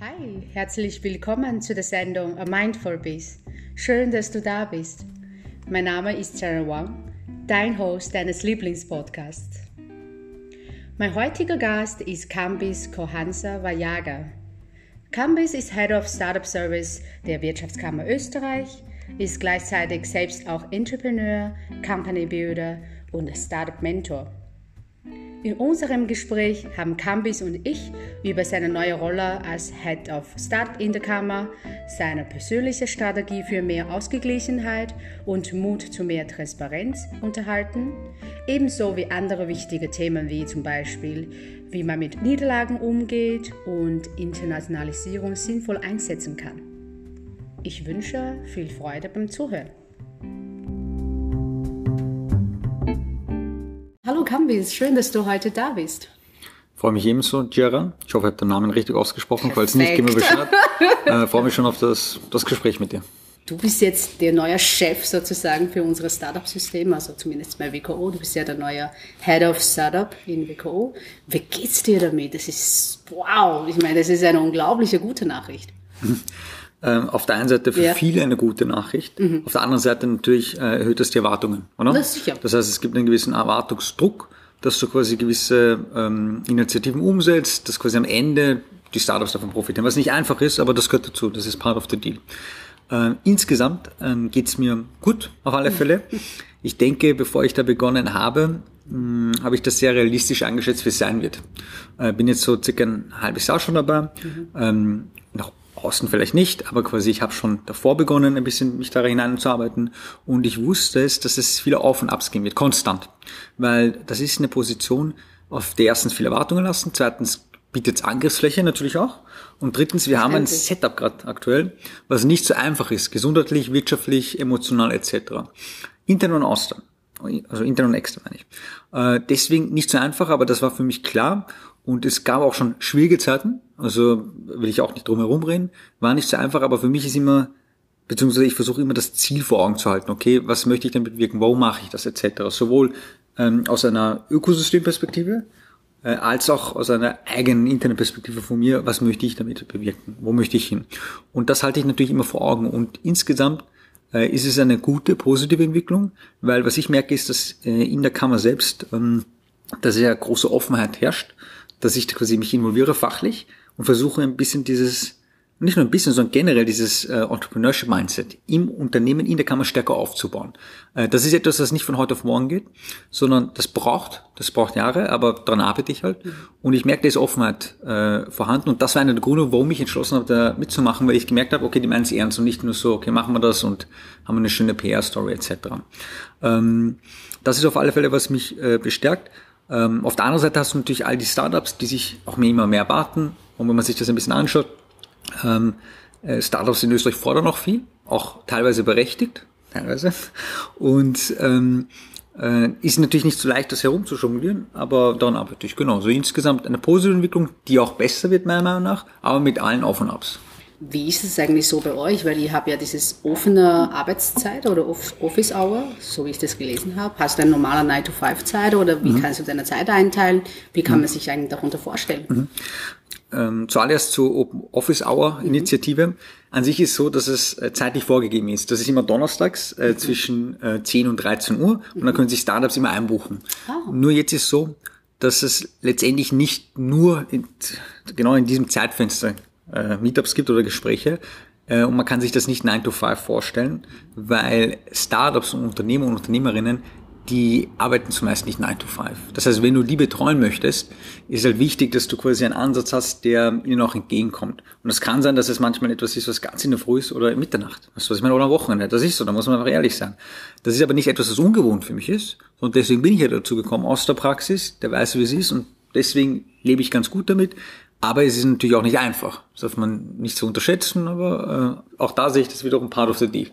Hi, herzlich willkommen zu der Sendung A Mindful Beast. Schön, dass du da bist. Mein Name ist Sarah Wang, dein Host deines Lieblingspodcasts. Mein heutiger Gast ist Kambis Kohansa Vajaga. Kambis ist Head of Startup Service der Wirtschaftskammer Österreich, ist gleichzeitig selbst auch Entrepreneur, Company Builder und Startup Mentor. In unserem Gespräch haben Kambis und ich über seine neue Rolle als Head of Startup in der Kammer, seine persönliche Strategie für mehr Ausgeglichenheit und Mut zu mehr Transparenz unterhalten, ebenso wie andere wichtige Themen wie zum Beispiel, wie man mit Niederlagen umgeht und Internationalisierung sinnvoll einsetzen kann. Ich wünsche viel Freude beim Zuhören. Hallo Kambis, schön, dass du heute da bist. Freue mich ebenso, Jera. Ich hoffe, ich habe den Namen richtig ausgesprochen. Falls nicht, gib mir Bescheid. Äh, freue mich schon auf das, das Gespräch mit dir. Du bist jetzt der neue Chef sozusagen für unser Startup-System, also zumindest bei WKO. Du bist ja der neue Head of Startup in WKO. Wie geht's dir damit? Das ist, wow, ich meine, das ist eine unglaubliche gute Nachricht. Ähm, auf der einen Seite für ja. viele eine gute Nachricht, mhm. auf der anderen Seite natürlich äh, erhöht das die Erwartungen, oder? Das, sicher. das heißt, es gibt einen gewissen Erwartungsdruck, dass du quasi gewisse ähm, Initiativen umsetzt, dass quasi am Ende die Startups davon profitieren, was nicht einfach ist, aber das gehört dazu, das ist part of the deal. Äh, insgesamt ähm, geht mir gut, auf alle Fälle. Ich denke, bevor ich da begonnen habe, hm, habe ich das sehr realistisch angeschätzt, wie es sein wird. Äh, bin jetzt so circa ein halbes Jahr schon dabei. Mhm. Ähm, nach außen vielleicht nicht, aber quasi ich habe schon davor begonnen, ein bisschen mich da hineinzuarbeiten und ich wusste es, dass es viele Auf und Abs gehen wird, konstant. Weil das ist eine Position, auf der erstens viele Erwartungen lassen, zweitens bietet es Angriffsfläche natürlich auch und drittens, wir haben ein Setup gerade aktuell, was nicht so einfach ist, gesundheitlich, wirtschaftlich, emotional etc. Intern und außen. Also intern und extern meine ich. Äh, deswegen nicht so einfach, aber das war für mich klar und es gab auch schon schwierige Zeiten, also will ich auch nicht drum herum reden, war nicht so einfach, aber für mich ist immer, beziehungsweise ich versuche immer das Ziel vor Augen zu halten, okay, was möchte ich damit wirken, warum mache ich das? Etc. Sowohl ähm, aus einer Ökosystemperspektive, äh, als auch aus einer eigenen internen Perspektive von mir, was möchte ich damit bewirken, wo möchte ich hin. Und das halte ich natürlich immer vor Augen. Und insgesamt äh, ist es eine gute, positive Entwicklung, weil was ich merke ist, dass äh, in der Kammer selbst, ähm, dass ja große Offenheit herrscht dass ich quasi mich involviere fachlich und versuche ein bisschen dieses, nicht nur ein bisschen, sondern generell dieses äh, Entrepreneurship Mindset im Unternehmen, in der Kammer stärker aufzubauen. Äh, das ist etwas, das nicht von heute auf morgen geht, sondern das braucht, das braucht Jahre, aber daran arbeite ich halt. Mhm. Und ich merke, da ist Offenheit äh, vorhanden. Und das war einer der Gründe, warum ich entschlossen habe, da mitzumachen, weil ich gemerkt habe, okay, die meinen es ernst und nicht nur so, okay, machen wir das und haben eine schöne PR-Story etc. Ähm, das ist auf alle Fälle, was mich äh, bestärkt. Ähm, auf der anderen Seite hast du natürlich all die Startups, die sich auch mehr immer mehr erwarten. Und wenn man sich das ein bisschen anschaut, ähm, äh, Startups in Österreich fordern noch viel, auch teilweise berechtigt, teilweise. Und ähm, äh, ist natürlich nicht so leicht, das herumzujonglieren, aber daran arbeite ich genau. So insgesamt eine positive Entwicklung, die auch besser wird, meiner Meinung nach, aber mit allen Auf und Abs. Wie ist es eigentlich so bei euch? Weil ich habe ja dieses offene Arbeitszeit oder Office Hour, so wie ich das gelesen habe. Hast du eine normale 9-to-5-Zeit oder wie mhm. kannst du deine Zeit einteilen? Wie kann mhm. man sich eigentlich darunter vorstellen? Mhm. Ähm, zuallererst zur Open Office Hour mhm. Initiative. An sich ist so, dass es äh, zeitlich vorgegeben ist. Das ist immer donnerstags äh, mhm. zwischen äh, 10 und 13 Uhr und dann können sich Startups immer einbuchen. Oh. Nur jetzt ist so, dass es letztendlich nicht nur in, genau in diesem Zeitfenster äh, Meetups gibt oder Gespräche. Äh, und man kann sich das nicht 9 to 5 vorstellen, weil Startups und Unternehmer und Unternehmerinnen, die arbeiten zumeist nicht 9 to 5. Das heißt, wenn du die betreuen möchtest, ist halt wichtig, dass du quasi einen Ansatz hast, der ihnen auch entgegenkommt. Und es kann sein, dass es manchmal etwas ist, was ganz in der Früh ist oder Mitternacht. Weißt du, was ich meine? Oder am Wochenende. Das ist so, da muss man einfach ehrlich sein. Das ist aber nicht etwas, was ungewohnt für mich ist. Und deswegen bin ich ja dazu gekommen, aus der Praxis, der weiß, wie es ist. Und deswegen lebe ich ganz gut damit. Aber es ist natürlich auch nicht einfach. Das darf man nicht so unterschätzen, aber äh, auch da sehe ich das wiederum part of the deal.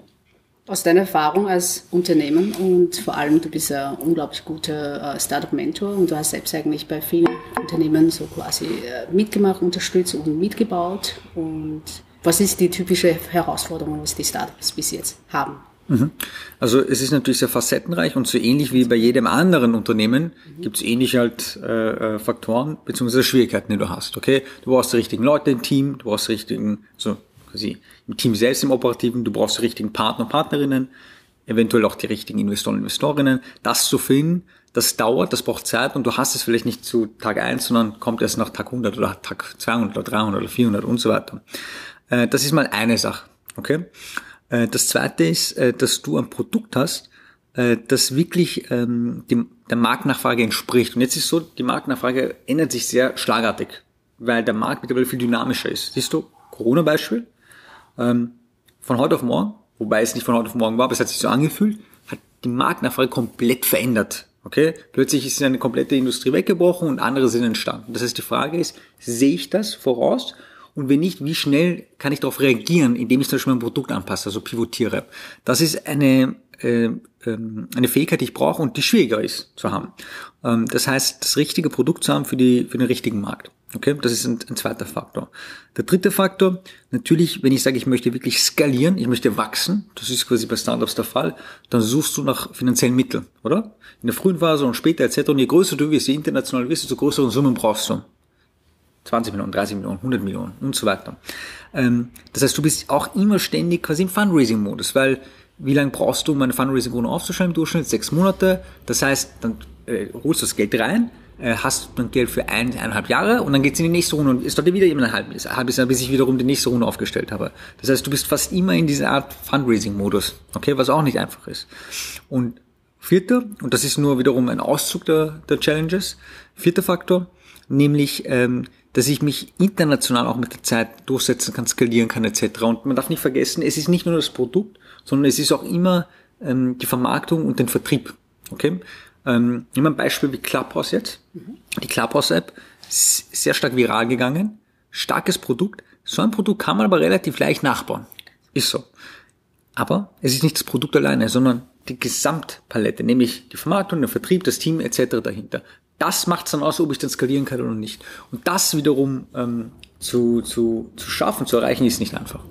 Aus deiner Erfahrung als Unternehmen und vor allem, du bist ja unglaublich guter äh, Startup-Mentor und du hast selbst eigentlich bei vielen Unternehmen so quasi äh, mitgemacht, unterstützt und mitgebaut. Und was ist die typische Herausforderung, was die Startups bis jetzt haben? Mhm. Also es ist natürlich sehr facettenreich und so ähnlich wie bei jedem anderen Unternehmen gibt es ähnlich halt äh, äh, Faktoren bzw. Schwierigkeiten, die du hast. Okay, du brauchst die richtigen Leute im Team, du brauchst die richtigen, so quasi im Team selbst im Operativen, du brauchst die richtigen Partner, Partnerinnen, eventuell auch die richtigen Investoren, Investorinnen. Das zu finden, das dauert, das braucht Zeit und du hast es vielleicht nicht zu Tag eins, sondern kommt erst nach Tag 100 oder Tag 200 oder 300 oder 400 und so weiter. Äh, das ist mal eine Sache. Okay. Äh, das zweite ist, äh, dass du ein Produkt hast, das wirklich ähm, der Marktnachfrage entspricht. Und jetzt ist so, die Marktnachfrage ändert sich sehr schlagartig, weil der Markt mittlerweile viel dynamischer ist. Siehst du, Corona-Beispiel, ähm, von heute auf morgen, wobei es nicht von heute auf morgen war, aber es hat sich so angefühlt, hat die Marktnachfrage komplett verändert. Okay? Plötzlich ist eine komplette Industrie weggebrochen und andere sind entstanden. Das heißt, die Frage ist, sehe ich das voraus und wenn nicht, wie schnell kann ich darauf reagieren, indem ich zum Beispiel mein Produkt anpasse, also pivotiere. Das ist eine, äh, ähm, eine Fähigkeit, die ich brauche und die schwieriger ist zu haben. Ähm, das heißt, das richtige Produkt zu haben für, die, für den richtigen Markt. Okay, das ist ein, ein zweiter Faktor. Der dritte Faktor, natürlich, wenn ich sage, ich möchte wirklich skalieren, ich möchte wachsen, das ist quasi bei Startups der Fall, dann suchst du nach finanziellen Mitteln, oder? In der frühen Phase und später etc. Und je größer du wirst, je international wirst, desto größere Summen brauchst du. 20 Millionen, 30 Millionen, 100 Millionen und so weiter. Ähm, das heißt, du bist auch immer ständig quasi im Fundraising-Modus, weil wie lange brauchst du, um eine Fundraising-Runde aufzuschreiben? Im Durchschnitt sechs Monate. Das heißt, dann äh, holst du das Geld rein, äh, hast dann Geld für ein, eineinhalb Jahre und dann geht's in die nächste Runde und ist dort wieder ein halbes, halbes Jahr, bis ich wiederum die nächste Runde aufgestellt habe. Das heißt, du bist fast immer in dieser Art Fundraising-Modus, okay, was auch nicht einfach ist. Und vierter, und das ist nur wiederum ein Auszug der, der Challenges, vierter Faktor, nämlich ähm, dass ich mich international auch mit der Zeit durchsetzen kann, skalieren kann etc. Und man darf nicht vergessen, es ist nicht nur das Produkt, sondern es ist auch immer ähm, die Vermarktung und den Vertrieb. Okay? Ähm, nehmen wir ein Beispiel wie Clubhouse jetzt. Mhm. Die Clubhouse-App ist sehr stark viral gegangen, starkes Produkt. So ein Produkt kann man aber relativ leicht nachbauen. Ist so. Aber es ist nicht das Produkt alleine, sondern die Gesamtpalette, nämlich die Vermarktung, der Vertrieb, das Team etc. dahinter das macht es dann aus, ob ich dann skalieren kann oder nicht. Und das wiederum ähm, zu, zu, zu schaffen, zu erreichen, ist nicht einfach.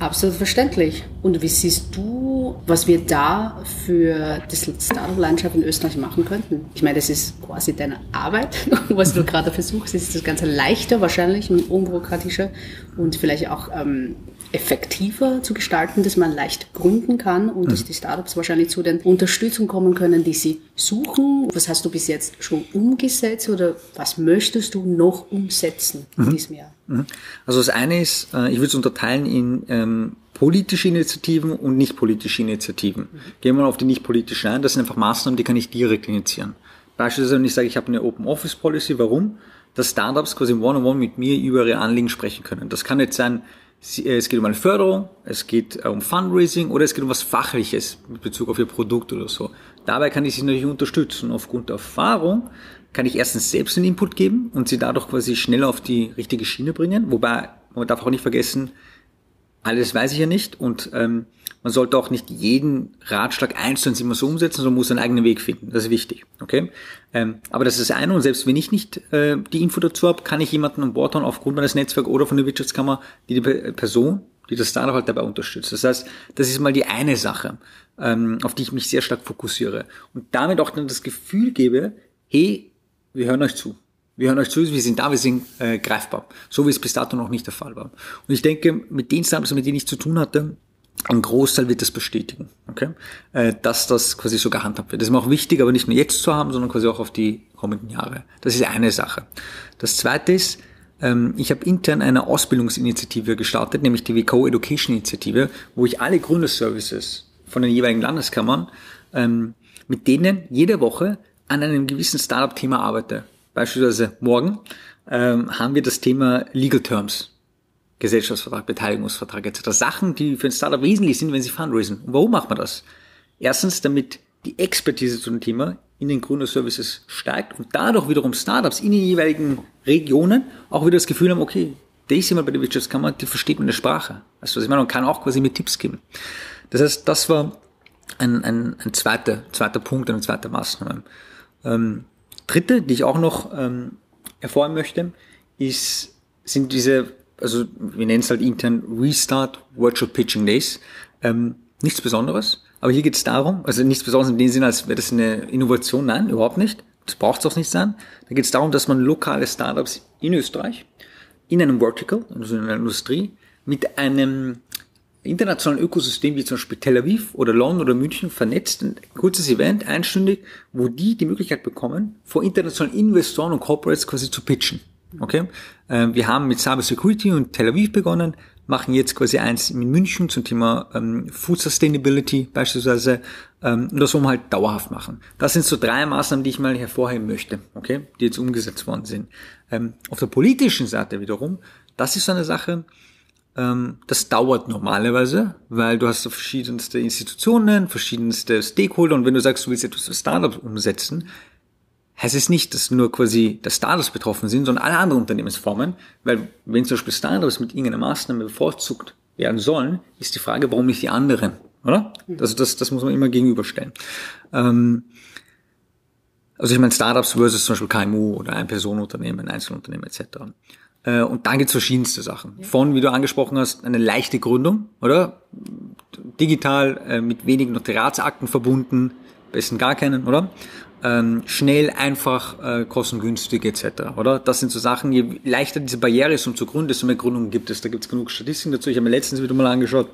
Absolut verständlich. Und wie siehst du, was wir da für die Startup-Landschaft in Österreich machen könnten? Ich meine, das ist quasi deine Arbeit, was du gerade versuchst. ist das Ganze leichter wahrscheinlich und unbürokratischer und vielleicht auch ähm, effektiver zu gestalten, dass man leicht gründen kann und mhm. dass die Startups wahrscheinlich zu den Unterstützung kommen können, die sie suchen. Was hast du bis jetzt schon umgesetzt oder was möchtest du noch umsetzen in mhm. diesem Jahr? Mhm. Also das eine ist, äh, ich würde es unterteilen in ähm, politische Initiativen und nicht politische Initiativen. Mhm. Gehen wir mal auf die nicht politischen ein. Das sind einfach Maßnahmen, die kann ich direkt initiieren. Beispielsweise, wenn ich sage, ich habe eine Open Office Policy, warum? Dass Startups quasi One-on-One -on -one mit mir über ihre Anliegen sprechen können. Das kann jetzt sein, es geht um eine Förderung, es geht äh, um Fundraising oder es geht um was Fachliches mit Bezug auf Ihr Produkt oder so. Dabei kann ich Sie natürlich unterstützen. Aufgrund der Erfahrung kann ich erstens selbst einen Input geben und Sie dadurch quasi schneller auf die richtige Schiene bringen. Wobei, man darf auch nicht vergessen, alles weiß ich ja nicht und ähm, man sollte auch nicht jeden Ratschlag einzeln immer so umsetzen, sondern muss einen eigenen Weg finden. Das ist wichtig. Okay? Ähm, aber das ist das eine und selbst wenn ich nicht äh, die Info dazu habe, kann ich jemanden an Bord haben aufgrund meines Netzwerks oder von der Wirtschaftskammer, die die Person, die das Startup halt dabei unterstützt. Das heißt, das ist mal die eine Sache, ähm, auf die ich mich sehr stark fokussiere und damit auch dann das Gefühl gebe, hey, wir hören euch zu. Wir hören euch zu, wir sind da, wir sind äh, greifbar. So wie es bis dato noch nicht der Fall war. Und ich denke, mit den Startups, mit denen ich zu tun hatte, ein Großteil wird das bestätigen, okay? Äh, dass das quasi so gehandhabt wird. Das ist mir auch wichtig, aber nicht nur jetzt zu haben, sondern quasi auch auf die kommenden Jahre. Das ist eine Sache. Das zweite ist, ähm, ich habe intern eine Ausbildungsinitiative gestartet, nämlich die WCO Education Initiative, wo ich alle Gründerservices von den jeweiligen Landeskammern ähm, mit denen jede Woche an einem gewissen Startup-Thema arbeite. Beispielsweise morgen ähm, haben wir das Thema Legal Terms. Gesellschaftsvertrag, Beteiligungsvertrag etc. Sachen, die für ein Startup wesentlich sind, wenn sie fundraisen. Und warum macht man das? Erstens, damit die Expertise zu dem Thema in den Gründerservices steigt und dadurch wiederum Startups in den jeweiligen Regionen auch wieder das Gefühl haben, okay, der ist jemand bei der Wirtschaftskammer, die versteht meine Sprache. Also was ich meine, man kann auch quasi mit Tipps geben. Das heißt, das war ein, ein, ein zweiter, zweiter Punkt, eine zweite Maßnahme. Ähm, dritte, die ich auch noch ähm, erfahren möchte, ist, sind diese, also wir nennen es halt intern Restart Virtual Pitching Days. Ähm, Nichts Besonderes. Aber hier geht es darum, also nichts Besonderes in dem Sinne, als wäre das eine Innovation. Nein, überhaupt nicht. Das braucht es auch nicht sein. Da geht es darum, dass man lokale Startups in Österreich, in einem Vertical, also in einer Industrie, mit einem internationalen Ökosystem wie zum Beispiel Tel Aviv oder London oder München vernetzt, ein kurzes Event, einstündig, wo die die Möglichkeit bekommen, vor internationalen Investoren und Corporates quasi zu pitchen. Okay? Ähm, wir haben mit Cyber Security und Tel Aviv begonnen, machen jetzt quasi eins in München zum Thema ähm, Food Sustainability beispielsweise ähm, und das wollen wir halt dauerhaft machen. Das sind so drei Maßnahmen, die ich mal hervorheben möchte, okay, die jetzt umgesetzt worden sind. Ähm, auf der politischen Seite wiederum, das ist so eine Sache, das dauert normalerweise, weil du hast so verschiedenste Institutionen, verschiedenste Stakeholder und wenn du sagst, du willst etwas für Startups umsetzen, heißt es nicht, dass nur quasi das Startups betroffen sind, sondern alle anderen Unternehmensformen, weil wenn zum Beispiel Startups mit irgendeiner Maßnahme bevorzugt werden sollen, ist die Frage, warum nicht die anderen, oder? Also das, das muss man immer gegenüberstellen. Ähm, also ich meine Startups versus zum Beispiel KMU oder ein Personenunternehmen, Einzelunternehmen etc. Äh, und dann gibt's verschiedenste Sachen. Von, wie du angesprochen hast, eine leichte Gründung, oder? Digital, äh, mit wenigen Notariatsakten verbunden, besten gar keinen, oder? Ähm, schnell, einfach, äh, kostengünstig etc. Oder? Das sind so Sachen, je leichter diese Barriere ist, um zu gründen, desto mehr Gründungen gibt es. Da gibt es genug Statistiken dazu. Ich habe mir letztens wieder mal angeschaut,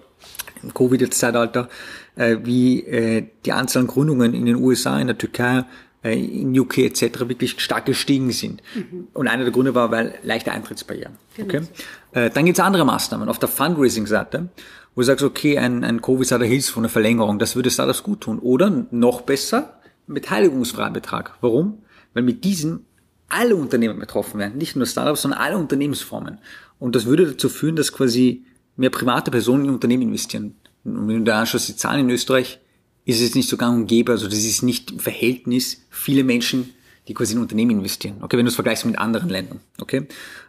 im Covid-Zeitalter, äh, wie äh, die Anzahl an Gründungen in den USA, in der Türkei, in UK etc. wirklich stark gestiegen sind. Mhm. Und einer der Gründe war, weil leichte Eintrittsbarrieren. Genau. Okay? Äh, dann gibt es andere Maßnahmen auf der Fundraising-Seite, wo du sagst, okay, ein, ein Covid-Seite Hilfsfonds, eine Verlängerung, das würde Startups gut tun. Oder noch besser, Beteiligungsfreibetrag. Warum? Weil mit diesem alle Unternehmen betroffen werden, nicht nur Startups, sondern alle Unternehmensformen. Und das würde dazu führen, dass quasi mehr private Personen in Unternehmen investieren. Und wenn du da anschaust, die Zahlen in Österreich, ist es nicht so gang und gäbe, also das ist nicht im Verhältnis viele Menschen, die quasi in Unternehmen investieren. Okay, wenn du es vergleichst mit anderen Ländern. Okay,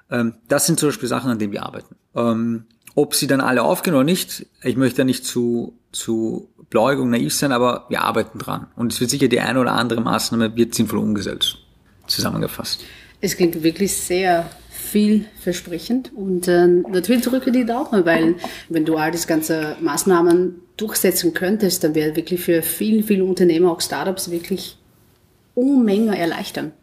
ähm, das sind zum Beispiel Sachen, an denen wir arbeiten. Ähm, ob sie dann alle aufgehen oder nicht, ich möchte da nicht zu, zu bläugig und naiv sein, aber wir arbeiten dran. Und es wird sicher die eine oder andere Maßnahme wird sinnvoll umgesetzt. Zusammengefasst. Es klingt wirklich sehr vielversprechend und äh, natürlich drücke die Daumen, weil wenn du all das ganze Maßnahmen durchsetzen könntest, dann wäre wirklich für viele, viele Unternehmer, auch Startups, wirklich Unmenge erleichtern.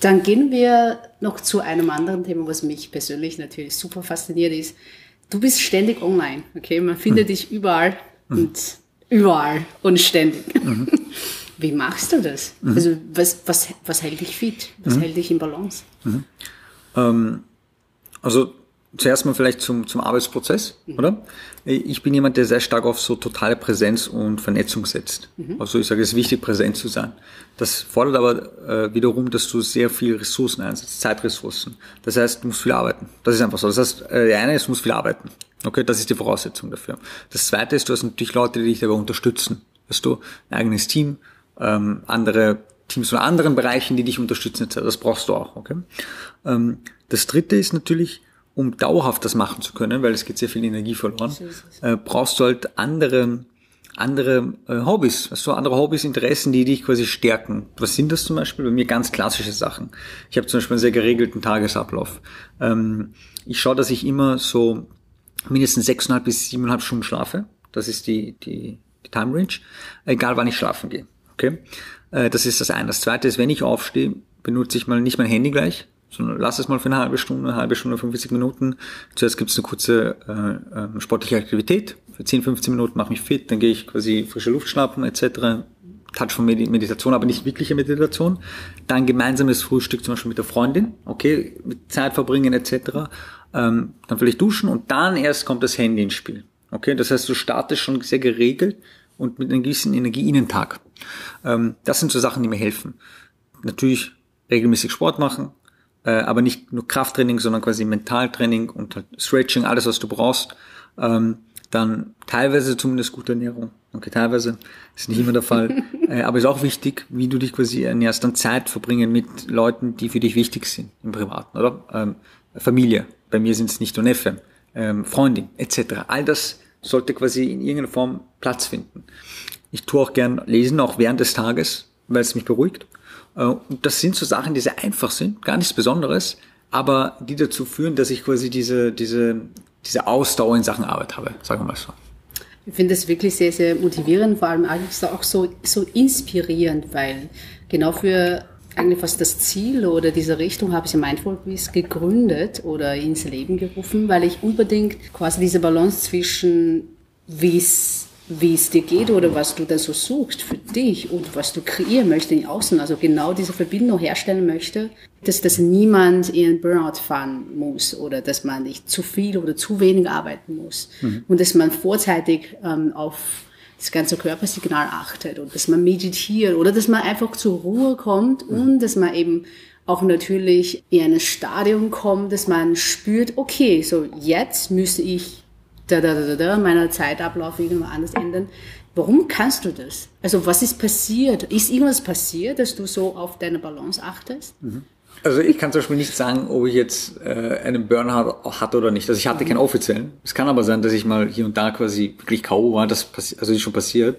Dann gehen wir noch zu einem anderen Thema, was mich persönlich natürlich super fasziniert ist. Du bist ständig online, okay? Man findet mhm. dich überall mhm. und überall und ständig. Mhm. Wie machst du das? Mhm. Also was, was, was hält dich fit? Was mhm. hält dich in Balance? Ähm, also zuerst mal vielleicht zum, zum Arbeitsprozess, mhm. oder? Ich bin jemand, der sehr stark auf so totale Präsenz und Vernetzung setzt. Mhm. Also ich sage, es ist wichtig, präsent zu sein. Das fordert aber äh, wiederum, dass du sehr viel Ressourcen einsetzt, Zeitressourcen. Das heißt, du musst viel arbeiten. Das ist einfach so. Das heißt, äh, der eine ist, du musst viel arbeiten. Okay, das ist die Voraussetzung dafür. Das zweite ist, du hast natürlich Leute, die dich dabei unterstützen. Hast du ein eigenes Team, ähm, andere Teams von anderen Bereichen, die dich unterstützen. Das brauchst du auch. Okay? Ähm, das dritte ist natürlich, um dauerhaft das machen zu können, weil es geht sehr viel Energie verloren, äh, brauchst du halt andere andere äh, Hobbys, also andere Hobbys, Interessen, die dich quasi stärken. Was sind das zum Beispiel? Bei mir ganz klassische Sachen. Ich habe zum Beispiel einen sehr geregelten Tagesablauf. Ähm, ich schaue, dass ich immer so mindestens sechseinhalb bis siebeneinhalb Stunden schlafe. Das ist die, die, die Time Range. Egal wann ich schlafen gehe. Okay? Äh, das ist das eine. Das zweite ist, wenn ich aufstehe, benutze ich mal nicht mein Handy gleich, sondern lass es mal für eine halbe Stunde, eine halbe Stunde, 50 Minuten. Zuerst gibt es eine kurze äh, äh, sportliche Aktivität. Für 10, 15 Minuten mache mich fit, dann gehe ich quasi frische Luft schnappen etc. Touch von Meditation, aber nicht wirkliche Meditation. Dann gemeinsames Frühstück zum Beispiel mit der Freundin, okay, mit Zeit verbringen etc. Ähm, dann vielleicht duschen und dann erst kommt das Handy ins Spiel. Okay, das heißt, du startest schon sehr geregelt und mit einer gewissen Energie in den Tag. Ähm, das sind so Sachen, die mir helfen. Natürlich regelmäßig Sport machen, äh, aber nicht nur Krafttraining, sondern quasi Mentaltraining und halt Stretching, alles, was du brauchst. Ähm, dann teilweise zumindest gute Ernährung. Okay, teilweise ist nicht immer der Fall. äh, aber ist auch wichtig, wie du dich quasi ernährst, dann Zeit verbringen mit Leuten, die für dich wichtig sind im Privaten, oder? Ähm, Familie. Bei mir sind es nicht nur Neffe, ähm, Freundin, etc. All das sollte quasi in irgendeiner Form Platz finden. Ich tue auch gern lesen, auch während des Tages, weil es mich beruhigt. Äh, und das sind so Sachen, die sehr einfach sind, gar nichts Besonderes, aber die dazu führen, dass ich quasi diese, diese, diese Ausdauer in Sachen Arbeit habe, sagen wir mal so. Ich finde das wirklich sehr, sehr motivierend, vor allem auch so, so inspirierend, weil genau für eigentlich fast das Ziel oder diese Richtung habe ich Mindful Peace gegründet oder ins Leben gerufen, weil ich unbedingt quasi diese Balance zwischen wie wie es dir geht oder was du da so suchst für dich und was du kreieren möchtest in Außen, also genau diese Verbindung herstellen möchte, dass, dass niemand in Burnout fahren muss oder dass man nicht zu viel oder zu wenig arbeiten muss mhm. und dass man vorzeitig ähm, auf das ganze Körpersignal achtet und dass man meditiert oder dass man einfach zur Ruhe kommt mhm. und dass man eben auch natürlich in ein Stadium kommt, dass man spürt, okay, so jetzt müsste ich da, da, da, da, meiner Zeitablauf irgendwo anders ändern. Warum kannst du das? Also was ist passiert? Ist irgendwas passiert, dass du so auf deine Balance achtest? Mhm. Also ich kann zum Beispiel nicht sagen, ob ich jetzt äh, einen Burnout hatte oder nicht. Also ich hatte mhm. keinen offiziellen. Es kann aber sein, dass ich mal hier und da quasi wirklich K.O. war. Das also ist schon passiert.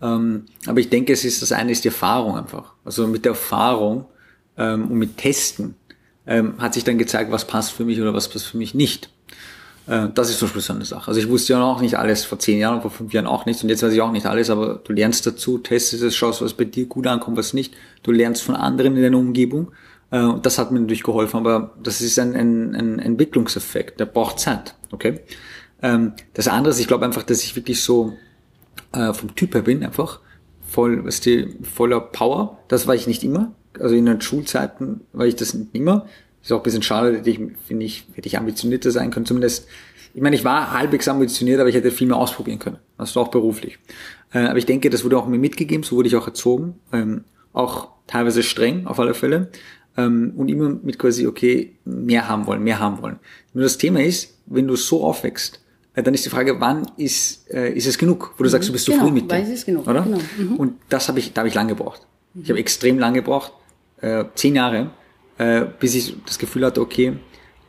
Ähm, aber ich denke, es ist das eine ist die Erfahrung einfach. Also mit der Erfahrung ähm, und mit Testen ähm, hat sich dann gezeigt, was passt für mich oder was passt für mich nicht. Äh, das ist zum so eine Sache. Also ich wusste ja auch nicht alles vor zehn Jahren, vor fünf Jahren auch nicht und jetzt weiß ich auch nicht alles, aber du lernst dazu, testest es, schaust, was bei dir gut ankommt, was nicht. Du lernst von anderen in deiner Umgebung äh, und das hat mir natürlich geholfen, aber das ist ein, ein, ein Entwicklungseffekt, der braucht Zeit, okay? Ähm, das andere ist, ich glaube einfach, dass ich wirklich so äh, vom Typ her bin, einfach voll, was die, voller Power. Das war ich nicht immer. Also in den Schulzeiten war ich das nicht immer. Ist auch ein bisschen schade, hätte ich, finde ich, hätte ich ambitionierter sein können. Zumindest, ich meine, ich war halbwegs ambitioniert, aber ich hätte viel mehr ausprobieren können. Also auch beruflich. Äh, aber ich denke, das wurde auch mir mitgegeben, so wurde ich auch erzogen. Ähm, auch teilweise streng, auf alle Fälle. Ähm, und immer mit quasi, okay, mehr haben wollen, mehr haben wollen. Nur das Thema ist, wenn du so aufwächst, äh, dann ist die Frage, wann ist, äh, ist es genug? Wo du sagst, du bist genau, zufrieden mit dir. Weiß es genug, oder? Genau. Mhm. Und das habe ich, da habe ich lange gebraucht. Mhm. Ich habe extrem lange gebraucht, äh, zehn Jahre, äh, bis ich das Gefühl hatte, okay,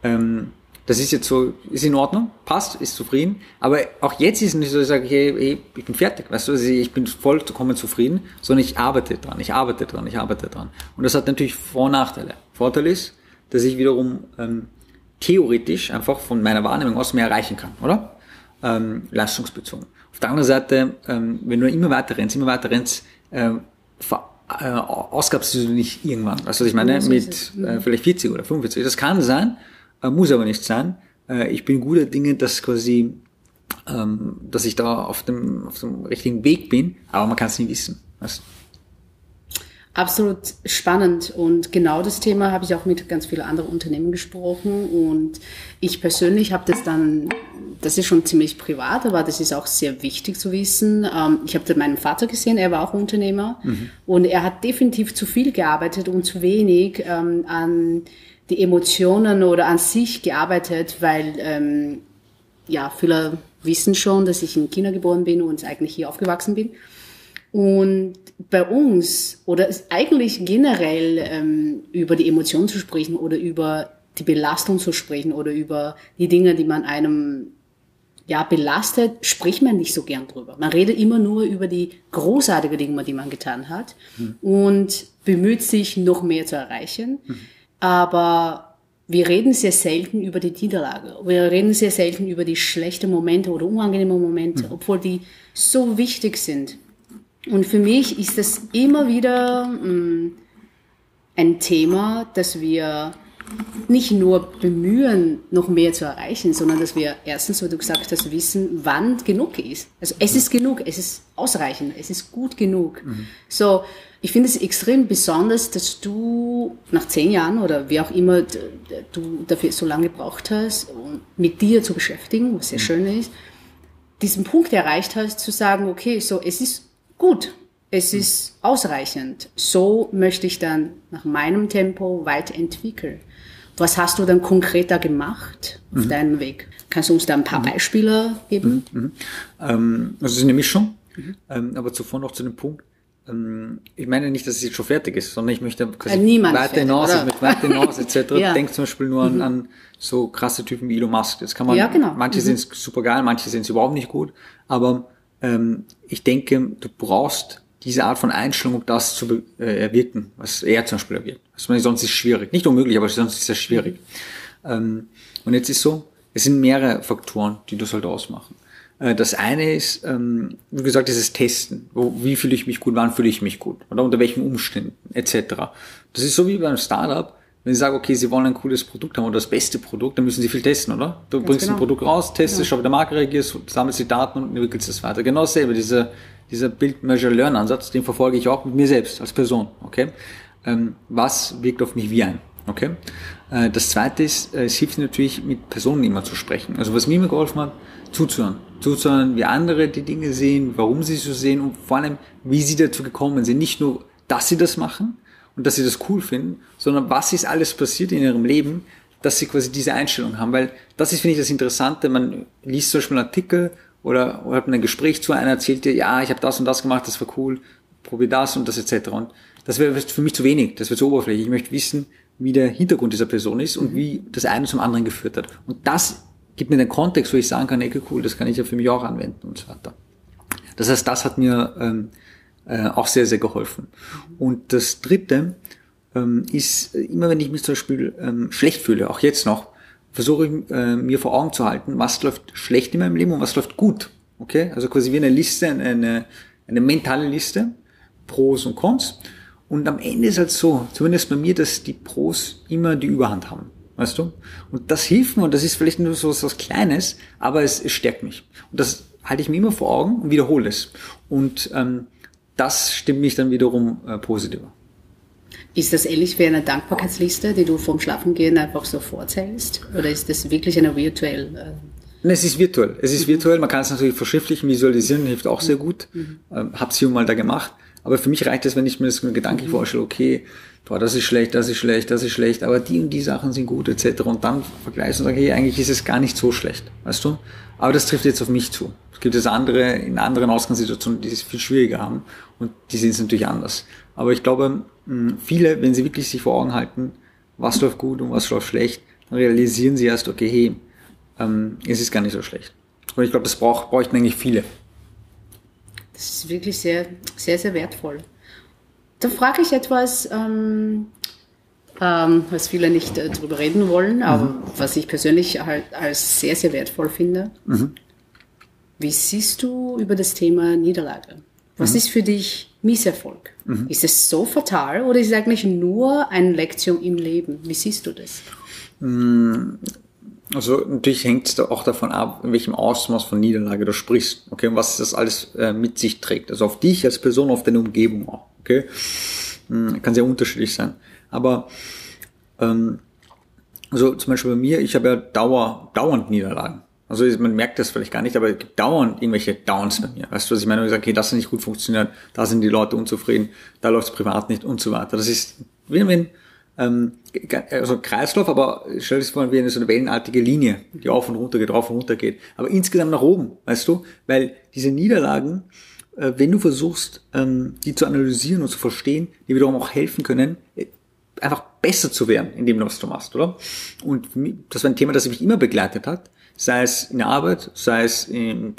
ähm, das ist jetzt so, ist in Ordnung, passt, ist zufrieden. Aber auch jetzt ist es nicht so, ich sage, hey, hey, ich bin fertig, weißt du, also ich bin vollkommen zufrieden, sondern ich arbeite dran, ich arbeite dran, ich arbeite dran. Und das hat natürlich Vor- und Nachteile. Vorteil ist, dass ich wiederum ähm, theoretisch einfach von meiner Wahrnehmung aus mehr erreichen kann, oder? Ähm, leistungsbezogen. Auf der anderen Seite, ähm, wenn du immer weiter rennst, immer weiter rennst, äh, äh, ausgabst du nicht irgendwann. Weißt du, was ich meine? Mit äh, vielleicht 40 oder 45. Das kann sein, äh, muss aber nicht sein. Äh, ich bin guter Dinge, dass quasi, ähm, dass ich da auf dem, auf dem richtigen Weg bin, aber man kann es nie wissen. Weißt? Absolut spannend und genau das Thema habe ich auch mit ganz vielen anderen Unternehmen gesprochen und ich persönlich habe das dann, das ist schon ziemlich privat, aber das ist auch sehr wichtig zu wissen. Ähm, ich habe meinen Vater gesehen, er war auch Unternehmer mhm. und er hat definitiv zu viel gearbeitet und zu wenig ähm, an die Emotionen oder an sich gearbeitet, weil ähm, ja viele wissen schon, dass ich in China geboren bin und eigentlich hier aufgewachsen bin. Und bei uns oder eigentlich generell ähm, über die Emotionen zu sprechen oder über die Belastung zu sprechen oder über die Dinge, die man einem ja belastet, spricht man nicht so gern drüber. Man redet immer nur über die großartigen Dinge, die man getan hat mhm. und bemüht sich noch mehr zu erreichen. Mhm. Aber wir reden sehr selten über die Niederlage. Wir reden sehr selten über die schlechten Momente oder unangenehmen Momente, mhm. obwohl die so wichtig sind. Und für mich ist es immer wieder mh, mm, ein Thema, dass wir nicht nur bemühen, noch mehr zu erreichen, sondern dass wir erstens, wie du gesagt hast, wissen, wann genug ist. Also es ist genug, es ist ausreichend, es ist gut genug. Mhm. So, ich finde es extrem besonders, dass du nach zehn Jahren oder wie auch immer du dafür so lange gebraucht hast, um mit dir zu beschäftigen, was sehr mhm. schön ist, diesen Punkt erreicht hast, zu sagen, okay, so es ist gut, es ist ausreichend. So möchte ich dann nach meinem Tempo weiterentwickeln. Was hast du dann konkreter gemacht auf mhm. deinem Weg? Kannst du uns da ein paar mhm. Beispiele geben? Mhm. mhm. Ähm, also es ist eine Mischung, mhm. ähm, aber zuvor noch zu dem Punkt. Ähm, ich meine nicht, dass es jetzt schon fertig ist, sondern ich möchte quasi äh, weiter hinaus, möchte weiter hinaus etc. ja. Denk zum Beispiel nur an, mhm. an so krasse Typen wie Elon Musk. Das kann man, ja, genau. manche sind super geil, manche sind überhaupt nicht gut, aber ähm, ich denke, du brauchst diese Art von Einstellung, um das zu äh, erwirken, was er zum Beispiel erwirkt. Also sonst ist es schwierig. Nicht unmöglich, aber sonst ist es schwierig. Ähm, und jetzt ist so, es sind mehrere Faktoren, die das halt ausmachen. Äh, das eine ist, ähm, wie gesagt, dieses Testen. Wo, wie fühle ich mich gut, wann fühle ich mich gut oder unter welchen Umständen etc. Das ist so wie beim Startup. Wenn Sie sagen, okay, Sie wollen ein cooles Produkt haben oder das beste Produkt, dann müssen Sie viel testen, oder? Du Ganz bringst genau. ein Produkt raus, testest, genau. schau, wie der Markt reagiert, sammelst die Daten und entwickelst es weiter. Genau dasselbe, dieser, dieser Build-Measure-Learn-Ansatz, den verfolge ich auch mit mir selbst als Person, okay? Ähm, was wirkt auf mich wie ein, okay? Äh, das zweite ist, äh, es hilft natürlich, mit Personen immer zu sprechen. Also was mir immer geholfen hat, zuzuhören. Zuzuhören, wie andere die Dinge sehen, warum sie so sehen und vor allem, wie sie dazu gekommen sind. Nicht nur, dass sie das machen und dass sie das cool finden, sondern was ist alles passiert in ihrem Leben, dass sie quasi diese Einstellung haben. Weil das ist, finde ich, das Interessante. Man liest zum Beispiel einen Artikel oder, oder hat ein Gespräch zu einer, erzählt dir, ja, ich habe das und das gemacht, das war cool, probier das und das etc. Und das wäre für mich zu wenig, das wäre zu oberflächlich. Ich möchte wissen, wie der Hintergrund dieser Person ist und wie das eine zum anderen geführt hat. Und das gibt mir den Kontext, wo ich sagen kann, ey, cool, das kann ich ja für mich auch anwenden und so weiter. Das heißt, das hat mir ähm, äh, auch sehr, sehr geholfen. Und das Dritte ähm, ist, immer wenn ich mich zum Beispiel ähm, schlecht fühle, auch jetzt noch, versuche ich äh, mir vor Augen zu halten, was läuft schlecht in meinem Leben und was läuft gut. Okay? Also quasi wie eine Liste, eine, eine mentale Liste, Pros und Cons. Und am Ende ist halt so, zumindest bei mir, dass die Pros immer die Überhand haben. Weißt du? Und das hilft mir, und das ist vielleicht nur so was Kleines, aber es, es stärkt mich. Und das halte ich mir immer vor Augen und wiederhole es. Und ähm, das stimmt mich dann wiederum äh, positiver. Ist das ähnlich wie eine Dankbarkeitsliste, die du vorm Schlafengehen einfach so vorzählst? Oder ist das wirklich eine virtuell? Äh es ist virtuell. Es ist mhm. virtuell. Man kann es natürlich verschriftlichen, visualisieren, hilft auch sehr gut. Mhm. Ähm, hab's hier mal da gemacht. Aber für mich reicht es, wenn ich mir das gedanklich mhm. vorstelle, okay, boah, das ist schlecht, das ist schlecht, das ist schlecht, aber die und die Sachen sind gut, etc. Und dann vergleichst und sagst, hey, eigentlich ist es gar nicht so schlecht, weißt du? Aber das trifft jetzt auf mich zu. Es gibt jetzt andere, in anderen Ausgangssituationen, die es viel schwieriger haben und die sehen es natürlich anders. Aber ich glaube, viele, wenn sie wirklich sich vor Augen halten, was läuft gut und was läuft schlecht, dann realisieren sie erst, okay, hey, ähm, es ist gar nicht so schlecht. Und ich glaube, das brauch, bräuchten eigentlich viele. Das ist wirklich sehr, sehr, sehr wertvoll. Da frage ich etwas, ähm, ähm, was viele nicht äh, darüber reden wollen, aber mhm. was ich persönlich halt als sehr, sehr wertvoll finde. Mhm. Wie siehst du über das Thema Niederlage? Was mhm. ist für dich Misserfolg? Mhm. Ist es so fatal oder ist es eigentlich nur eine Lektion im Leben? Wie siehst du das? Also natürlich hängt es auch davon ab, in welchem Ausmaß von Niederlage du sprichst, okay, und was das alles äh, mit sich trägt. Also auf dich als Person, auf deine Umgebung auch, okay. Hm, kann sehr unterschiedlich sein. Aber ähm, also zum Beispiel bei mir, ich habe ja Dauer, dauernd Niederlagen. Also man merkt das vielleicht gar nicht, aber es gibt dauernd irgendwelche Downs bei mir. Weißt du, was ich meine? Ich sage, okay, das hat nicht gut funktioniert, da sind die Leute unzufrieden, da läuft es privat nicht und so weiter. Das ist, wenn, wenn ähm, also Kreislauf, aber stell dir vor wie eine so eine wellenartige Linie, die auf und runter geht, rauf und runter geht. Aber insgesamt nach oben, weißt du? Weil diese Niederlagen, äh, wenn du versuchst, ähm, die zu analysieren und zu verstehen, die wiederum auch helfen können, äh, einfach besser zu werden in dem, was du machst, oder? Und das war ein Thema, das mich immer begleitet hat, sei es in der Arbeit, sei es in,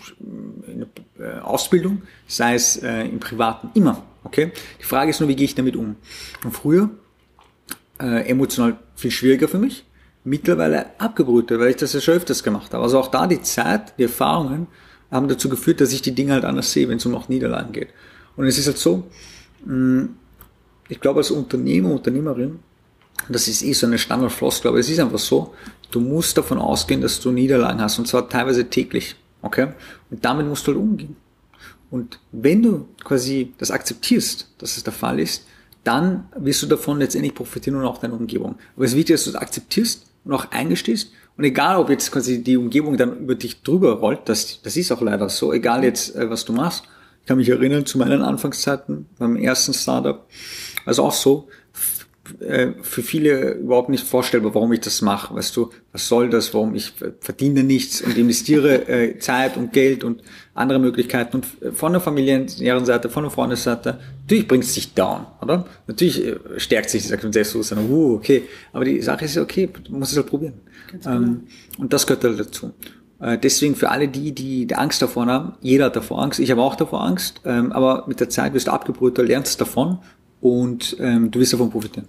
in der äh, Ausbildung, sei es im Privaten, immer, okay? Die Frage ist nur, wie gehe ich damit um? Und früher äh, emotional viel schwieriger für mich. Mittlerweile abgebrühter, weil ich das ja schon öfters gemacht habe. Also auch da die Zeit, die Erfahrungen haben dazu geführt, dass ich die Dinge halt anders sehe, wenn es um auch Niederlagen geht. Und es ist halt so, mm, ich glaube als Unternehmer, Unternehmerin, das ist eh so eine Standardfloskel, aber es ist einfach so, du musst davon ausgehen, dass du Niederlagen hast und zwar teilweise täglich. Okay? Und damit musst du halt umgehen. Und wenn du quasi das akzeptierst, dass es der Fall ist, dann wirst du davon letztendlich profitieren und auch deine Umgebung. Aber es ist wichtig, dass du es akzeptierst und auch eingestehst. Und egal, ob jetzt quasi die Umgebung dann über dich drüber rollt, das, das ist auch leider so, egal jetzt, äh, was du machst. Ich kann mich erinnern zu meinen Anfangszeiten beim ersten Startup. Also auch so, äh, für viele überhaupt nicht vorstellbar, warum ich das mache. Weißt du, was soll das, warum ich verdiene nichts und investiere äh, Zeit und Geld und andere Möglichkeiten und äh, von der familiären Seite, von der Freundesseite, natürlich bringt es sich down, oder? Natürlich äh, stärkt sich dieser Selbstbewusstsein, uh, okay, aber die Sache ist ja okay, du musst es halt probieren. Genau. Ähm, und das gehört halt dazu. Äh, deswegen für alle die, die, die Angst davor haben, jeder hat davor Angst, ich habe auch davor Angst, ähm, aber mit der Zeit wirst du abgebrühter, lernst davon und ähm, du wirst davon profitieren.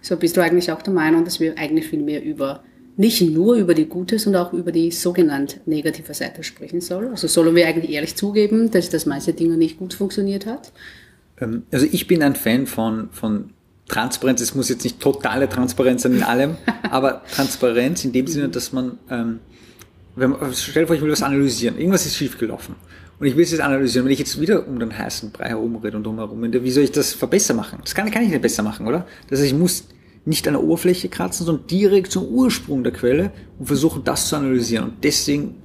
So bist du eigentlich auch der Meinung, dass wir eigentlich viel mehr über nicht nur über die gute, sondern auch über die sogenannte negative Seite sprechen soll. Also sollen wir eigentlich ehrlich zugeben, dass das meiste Dinge nicht gut funktioniert hat? Ähm, also ich bin ein Fan von, von Transparenz. Es muss jetzt nicht totale Transparenz sein in allem, aber Transparenz in dem Sinne, dass man, ähm, wenn man stell dir vor, ich will was analysieren. Irgendwas ist schiefgelaufen. Und ich will es jetzt analysieren. Wenn ich jetzt wieder um den heißen Brei herumrede und drumherum, wie soll ich das verbesser machen? Das kann, kann ich nicht besser machen, oder? Das heißt, ich muss nicht an der Oberfläche kratzen, sondern direkt zum Ursprung der Quelle und versuchen, das zu analysieren. Und deswegen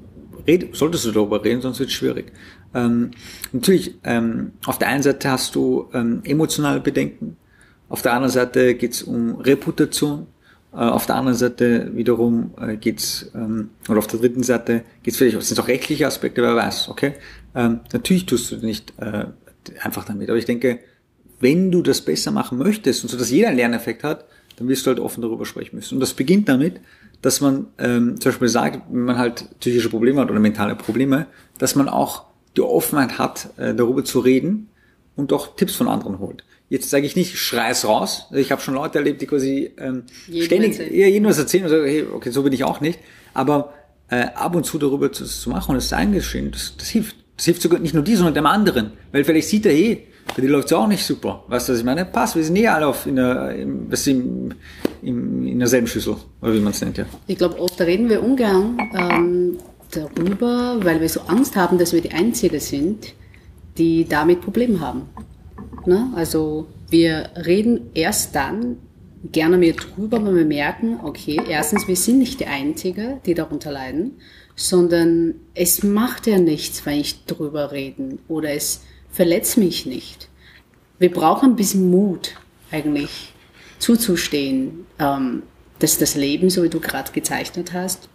red, solltest du darüber reden, sonst wird es schwierig. Ähm, natürlich, ähm, auf der einen Seite hast du ähm, emotionale Bedenken, auf der anderen Seite geht es um Reputation, äh, auf der anderen Seite wiederum äh, geht's ähm, oder auf der dritten Seite geht es vielleicht, sind auch rechtliche Aspekte, wer weiß, okay? Ähm, natürlich tust du nicht äh, einfach damit, aber ich denke, wenn du das besser machen möchtest und so, dass jeder einen Lerneffekt hat, dann wirst du halt offen darüber sprechen müssen. Und das beginnt damit, dass man ähm, zum Beispiel sagt, wenn man halt psychische Probleme hat oder mentale Probleme, dass man auch die Offenheit hat, äh, darüber zu reden und auch Tipps von anderen holt. Jetzt sage ich nicht, schrei es raus. Ich habe schon Leute erlebt, die quasi ähm, jeden ständig ja, jedem was erzählen und sagen, hey, okay, so bin ich auch nicht. Aber äh, ab und zu darüber zu, zu machen und es eingestehen, das, das hilft. Das hilft sogar nicht nur dir, sondern dem anderen. Weil vielleicht sieht er, hey, für die läuft es auch nicht super. Weißt du, was ich meine? Passt, wir sind eh alle auf in der, im, im, im, in derselben Schüssel, oder wie man es nennt, ja. Ich glaube, oft reden wir ungern ähm, darüber, weil wir so Angst haben, dass wir die Einzigen sind, die damit Probleme haben. Ne? Also wir reden erst dann gerne mehr drüber, wenn wir merken, okay, erstens, wir sind nicht die Einzigen, die darunter leiden, sondern es macht ja nichts, wenn ich drüber rede oder es verletz mich nicht. Wir brauchen ein bisschen Mut, eigentlich zuzustehen, ähm, dass das Leben, so wie du gerade gezeichnet hast,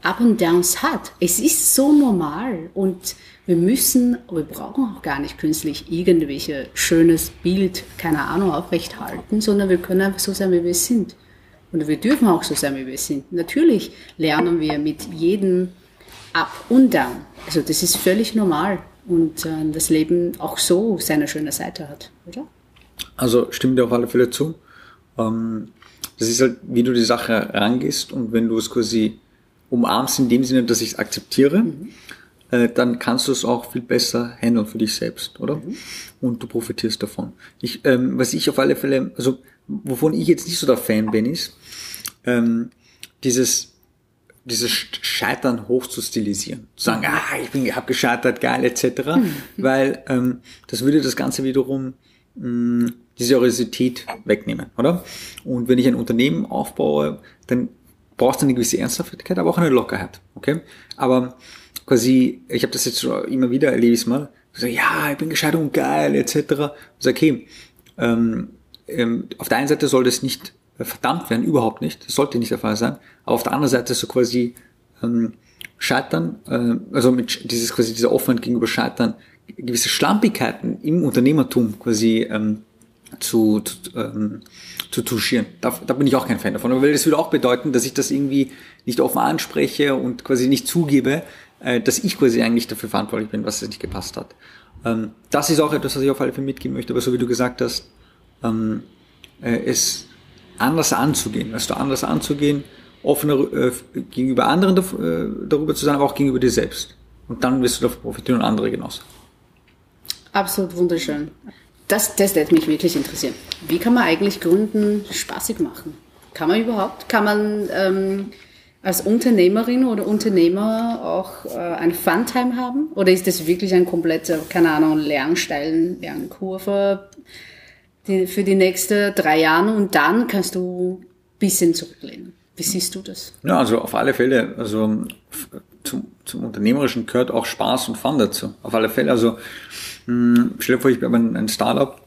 Up und Downs hat. Es ist so normal und wir müssen, wir brauchen auch gar nicht künstlich irgendwelche schönes Bild, keine Ahnung, aufrechthalten, sondern wir können einfach so sein, wie wir sind. Und wir dürfen auch so sein, wie wir sind. Natürlich lernen wir mit jedem Up und Down. Also das ist völlig normal und äh, das Leben auch so seine schöne Seite hat, oder? Also stimmt dir auf alle Fälle zu. Ähm, das ist halt, wie du die Sache rangehst und wenn du es quasi umarmst in dem Sinne, dass ich es akzeptiere, mhm. äh, dann kannst du es auch viel besser handeln für dich selbst, oder? Mhm. Und du profitierst davon. Ich, ähm, was ich auf alle Fälle, also wovon ich jetzt nicht so der Fan bin, ist ähm, dieses dieses Scheitern hoch zu stilisieren. Zu sagen, ah, ich bin, hab gescheitert, geil, etc. Mhm. Weil ähm, das würde das Ganze wiederum mh, die Seriosität wegnehmen, oder? Und wenn ich ein Unternehmen aufbaue, dann brauchst du eine gewisse Ernsthaftigkeit, aber auch eine Lockerheit, okay? Aber quasi, ich habe das jetzt schon immer wieder, erlebe ich mal, so, ja, ich bin gescheitert und geil, etc. Und so, okay, ähm, ähm, auf der einen Seite soll das nicht verdammt werden, überhaupt nicht. Das sollte nicht der Fall sein. Aber auf der anderen Seite so quasi ähm, Scheitern, äh, also mit dieses quasi dieser Offenheit gegenüber Scheitern, gewisse Schlampigkeiten im Unternehmertum quasi ähm, zu, zu, ähm, zu touchieren. Da, da bin ich auch kein Fan davon. Aber weil das würde auch bedeuten, dass ich das irgendwie nicht offen anspreche und quasi nicht zugebe, äh, dass ich quasi eigentlich dafür verantwortlich bin, was nicht gepasst hat. Ähm, das ist auch etwas, was ich auf alle Fälle mitgeben möchte. Aber so wie du gesagt hast, ähm, äh, es anders anzugehen, weißt du, anders anzugehen, offener äh, gegenüber anderen äh, darüber zu sein, aber auch gegenüber dir selbst. Und dann wirst du davon profitieren und andere genauso. Absolut wunderschön. Das, das wird mich wirklich interessieren. Wie kann man eigentlich Gründen spaßig machen? Kann man überhaupt? Kann man ähm, als Unternehmerin oder Unternehmer auch äh, ein Funtime haben? Oder ist das wirklich ein kompletter, keine Ahnung, Lernsteilen, Lernkurve, die, für die nächsten drei Jahre und dann kannst du ein bisschen zurücklehnen. Wie siehst du das? Ja, also auf alle Fälle. Also zum, zum Unternehmerischen gehört auch Spaß und Fun dazu. Auf alle Fälle. Also mh, hm, stell dir vor, ich bin ein, ein Startup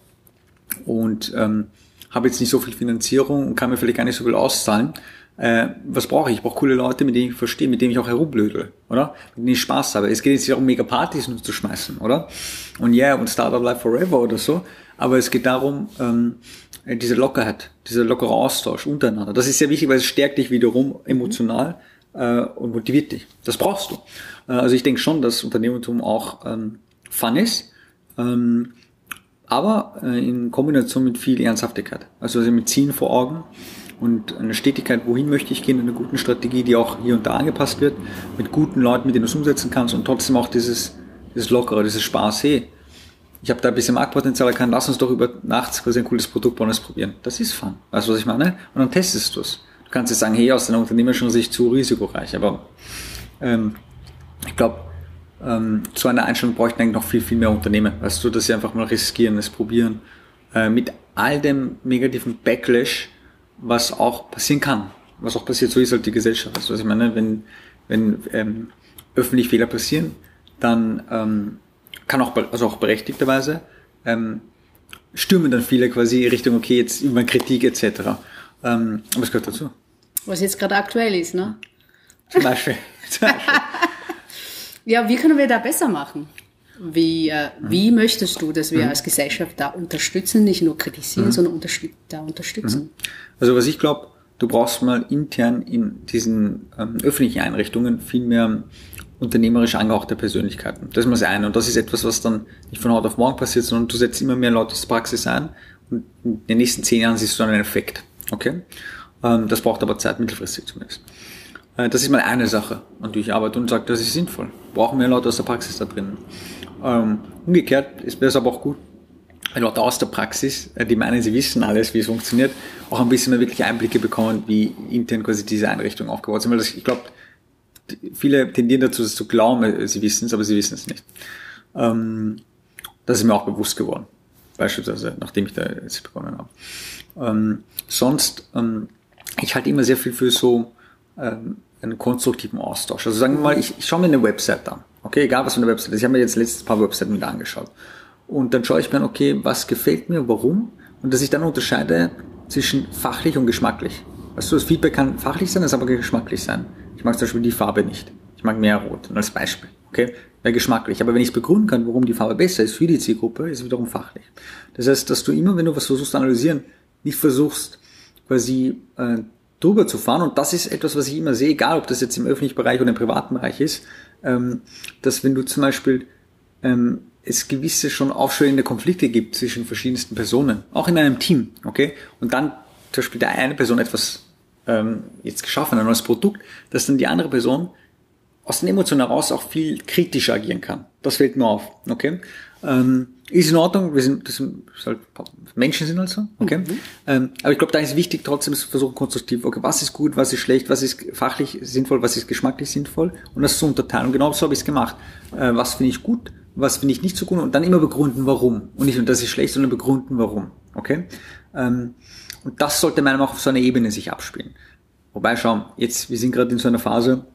und ähm, habe jetzt nicht so viel Finanzierung und kann mir vielleicht gar nicht so viel auszahlen. Äh, was brauche ich? Ich brauche coole Leute, mit denen ich verstehe, mit denen ich auch herumblödel, oder? Mit denen ich Spaß habe. Es geht jetzt nicht darum, mega Partys nur zu schmeißen, oder? Und yeah, und Startup Life Forever oder so. Aber es geht darum, ähm, diese Lockerheit, dieser lockere Austausch untereinander. Das ist sehr wichtig, weil es stärkt dich wiederum emotional äh, und motiviert dich. Das brauchst du. Äh, also ich denke schon, dass Unternehmertum auch ähm, Fun ist, ähm, aber äh, in Kombination mit viel Ernsthaftigkeit. Also, also mit Zielen vor Augen und eine Stetigkeit, wohin möchte ich gehen, eine gute Strategie, die auch hier und da angepasst wird, mit guten Leuten, mit denen du es umsetzen kannst und trotzdem auch dieses, dieses Lockere, dieses Spaß, hey, ich habe da ein bisschen Marktpotenzial erkannt, lass uns doch über nachts quasi ein cooles Produkt bauen, probieren. Das ist fun. Weißt du, was ich meine? Und dann testest du es. Du kannst jetzt sagen, hey, aus deiner unternehmerischen Sicht zu risikoreich, aber ähm, ich glaube, ähm, zu einer Einstellung bräuchten eigentlich noch viel, viel mehr Unternehmen. Weißt du, dass sie einfach mal riskieren, es probieren, äh, mit all dem negativen Backlash, was auch passieren kann. Was auch passiert, so ist halt die Gesellschaft. Weißt du, was ich meine? Wenn, wenn ähm, öffentlich Fehler passieren, dann ähm, kann auch, also auch berechtigterweise, ähm, stürmen dann viele quasi Richtung, okay, jetzt über Kritik etc. Ähm, aber es gehört dazu. Was jetzt gerade aktuell ist, ne? Zum Beispiel. Zum Beispiel. ja, wie können wir da besser machen? Wie, äh, mhm. wie möchtest du, dass wir mhm. als Gesellschaft da unterstützen, nicht nur kritisieren, mhm. sondern unterstüt da unterstützen? Mhm. Also was ich glaube, du brauchst mal intern in diesen ähm, öffentlichen Einrichtungen viel mehr unternehmerisch angehauchte Persönlichkeiten. Das ist mal das eine. Und das ist etwas, was dann nicht von heute auf morgen passiert, sondern du setzt immer mehr Leute aus der Praxis ein und in den nächsten zehn Jahren siehst du dann einen Effekt. Okay? Ähm, das braucht aber Zeit, mittelfristig zumindest. Äh, das ist mal eine Sache, an die ich arbeite und sage, das ist sinnvoll. Brauchen mehr Leute aus der Praxis da drinnen. Ähm, umgekehrt ist es aber auch gut, wenn Leute aus der Praxis, äh, die meinen, sie wissen alles, wie es funktioniert, auch ein bisschen mehr wirklich Einblicke bekommen, wie intern quasi diese Einrichtung aufgebaut ist. Weil das, ich glaube, viele tendieren dazu, es zu glauben, sie wissen es, aber sie wissen es nicht. Ähm, das ist mir auch bewusst geworden. Beispielsweise, nachdem ich da jetzt begonnen habe. Ähm, sonst, ähm, ich halte immer sehr viel für so ähm, einen konstruktiven Austausch. Also sagen wir mal, ich, ich schaue mir eine Website an. Okay, egal was für eine Website ist. Ich habe mir jetzt letztes paar Webseiten wieder angeschaut. Und dann schaue ich mir an, okay, was gefällt mir, warum? Und dass ich dann unterscheide zwischen fachlich und geschmacklich. Weißt du, das Feedback kann fachlich sein, das aber geschmacklich sein. Mag zum Beispiel die Farbe nicht. Ich mag mehr Rot, als Beispiel. Okay? Wäre geschmacklich. Aber wenn ich es begründen kann, warum die Farbe besser ist für die Zielgruppe, ist es wiederum fachlich. Das heißt, dass du immer, wenn du was versuchst zu analysieren, nicht versuchst, quasi äh, drüber zu fahren. Und das ist etwas, was ich immer sehe, egal ob das jetzt im öffentlichen Bereich oder im privaten Bereich ist, ähm, dass wenn du zum Beispiel ähm, es gewisse schon aufschwellende Konflikte gibt zwischen verschiedensten Personen, auch in einem Team, okay? Und dann zum Beispiel der eine Person etwas ähm, jetzt geschaffen, ein neues Produkt, dass dann die andere Person aus den Emotionen heraus auch viel kritischer agieren kann. Das fällt mir auf, okay? Ähm, ist in Ordnung, wir sind, das sind halt, Menschen sind halt so, okay? Mhm. Ähm, aber ich glaube, da ist wichtig, trotzdem zu versuchen, konstruktiv, okay, was ist gut, was ist schlecht, was ist fachlich sinnvoll, was ist geschmacklich sinnvoll und das zu unterteilen. Und genau so habe ich es gemacht. Äh, was finde ich gut, was finde ich nicht so gut und dann immer begründen, warum. Und nicht, und das ist schlecht, sondern begründen, warum, okay? Ähm, und das sollte meiner Meinung nach auf so einer Ebene sich abspielen. Wobei, schau, jetzt, wir sind gerade in so einer Phase,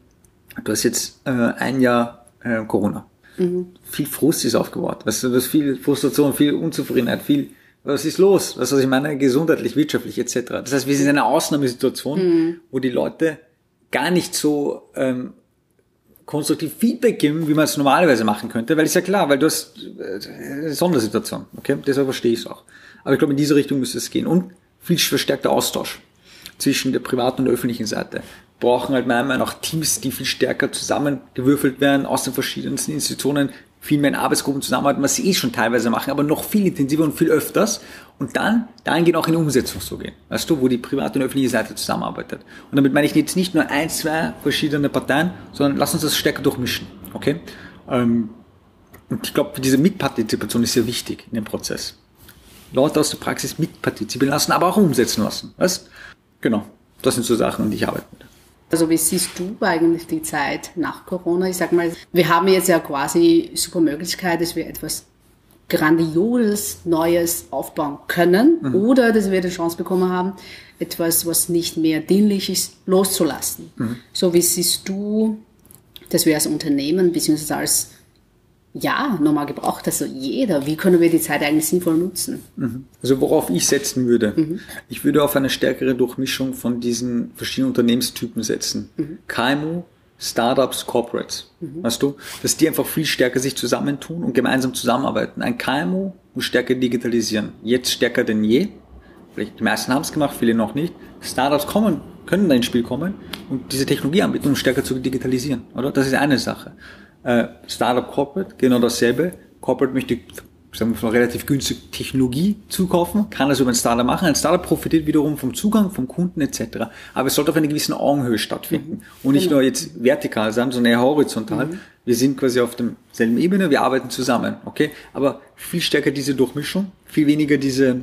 du hast jetzt äh, ein Jahr äh, Corona. Mhm. Viel Frust ist aufgebaut. Weißt du, du hast viel Frustration, viel Unzufriedenheit, viel, was ist los? Was, was ich meine, gesundheitlich, wirtschaftlich etc. Das heißt, wir sind in einer Ausnahmesituation, mhm. wo die Leute gar nicht so ähm, konstruktiv Feedback geben, wie man es normalerweise machen könnte, weil ist ja klar, weil du hast äh, Sondersituation, okay? Deshalb verstehe ich es auch. Aber ich glaube, in diese Richtung müsste es gehen. Und viel verstärkter Austausch zwischen der privaten und der öffentlichen Seite. Brauchen halt meiner Meinung nach Teams, die viel stärker zusammengewürfelt werden aus den verschiedensten Institutionen, viel mehr in Arbeitsgruppen zusammenarbeiten, was sie eh schon teilweise machen, aber noch viel intensiver und viel öfters. Und dann dahingehend auch in die Umsetzung zu gehen. Weißt du, wo die private und öffentliche Seite zusammenarbeitet. Und damit meine ich jetzt nicht nur ein, zwei verschiedene Parteien, sondern lass uns das stärker durchmischen. Okay? Ähm, und ich glaube, diese Mitpartizipation ist sehr wichtig in dem Prozess. Leute aus der Praxis mitpartizipieren lassen, aber auch umsetzen lassen. Weißt? Genau. Das sind so Sachen, an die ich arbeite. Also wie siehst du eigentlich die Zeit nach Corona? Ich sag mal, wir haben jetzt ja quasi super Möglichkeit, dass wir etwas Grandioses, Neues aufbauen können mhm. oder dass wir die Chance bekommen haben, etwas, was nicht mehr dienlich ist, loszulassen. Mhm. So wie siehst du, dass wir als Unternehmen bzw. als ja, nochmal gebraucht. Also jeder. Wie können wir die Zeit eigentlich sinnvoll nutzen? Mhm. Also worauf ich setzen würde, mhm. ich würde auf eine stärkere Durchmischung von diesen verschiedenen Unternehmenstypen setzen. Mhm. KMU, Startups, Corporates. Mhm. Weißt du, dass die einfach viel stärker sich zusammentun und gemeinsam zusammenarbeiten. Ein KMU muss stärker digitalisieren. Jetzt stärker denn je. Vielleicht die meisten haben es gemacht, viele noch nicht. Startups kommen, können da ins Spiel kommen und diese Technologie anbieten, um stärker zu digitalisieren. Oder? Das ist eine Sache. Äh, Startup Corporate, genau dasselbe. Corporate möchte sagen wir mal, relativ günstig Technologie zukaufen, kann das über ein Startup machen. Ein Startup profitiert wiederum vom Zugang vom Kunden etc. Aber es sollte auf einer gewissen Augenhöhe stattfinden mhm. und nicht genau. nur jetzt vertikal sein, sondern eher horizontal. Mhm. Wir sind quasi auf demselben Ebene, wir arbeiten zusammen, okay? Aber viel stärker diese Durchmischung, viel weniger diese,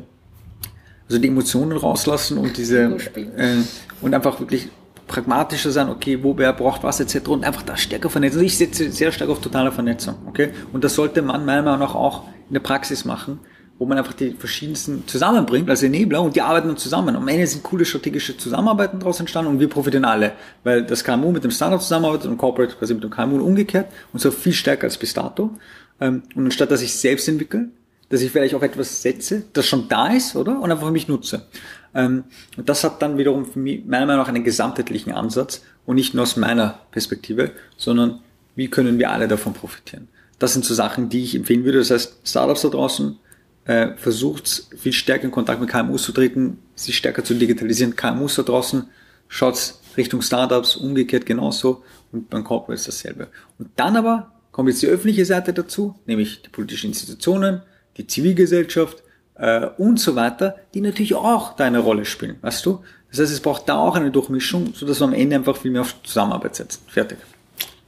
also die Emotionen rauslassen und diese, äh, und einfach wirklich pragmatischer sein, okay, wo wer braucht was etc. und einfach da stärker vernetzen. Also ich setze sehr stark auf totale Vernetzung, okay? Und das sollte man meiner Meinung nach auch in der Praxis machen, wo man einfach die verschiedensten zusammenbringt als Enabler und die arbeiten dann zusammen. Am Ende sind coole strategische Zusammenarbeiten daraus entstanden und wir profitieren alle, weil das KMU mit dem Startup zusammenarbeitet und Corporate quasi mit dem KMU und umgekehrt und so viel stärker als bis dato. Ähm, und anstatt dass ich selbst entwickle, dass ich vielleicht auch etwas setze, das schon da ist, oder? Und einfach für mich nutze. Ähm, und das hat dann wiederum für mich meiner Meinung nach einen gesamtheitlichen Ansatz und nicht nur aus meiner Perspektive, sondern wie können wir alle davon profitieren. Das sind so Sachen, die ich empfehlen würde. Das heißt, Startups da draußen, äh, versucht viel stärker in Kontakt mit KMUs zu treten, sich stärker zu digitalisieren. KMUs da draußen, schaut Richtung Startups, umgekehrt genauso und beim Corporate ist dasselbe. Und dann aber kommt jetzt die öffentliche Seite dazu, nämlich die politischen Institutionen, die Zivilgesellschaft äh, und so weiter, die natürlich auch da eine Rolle spielen, weißt du? Das heißt, es braucht da auch eine Durchmischung, sodass wir am Ende einfach viel mehr auf Zusammenarbeit setzen. Fertig.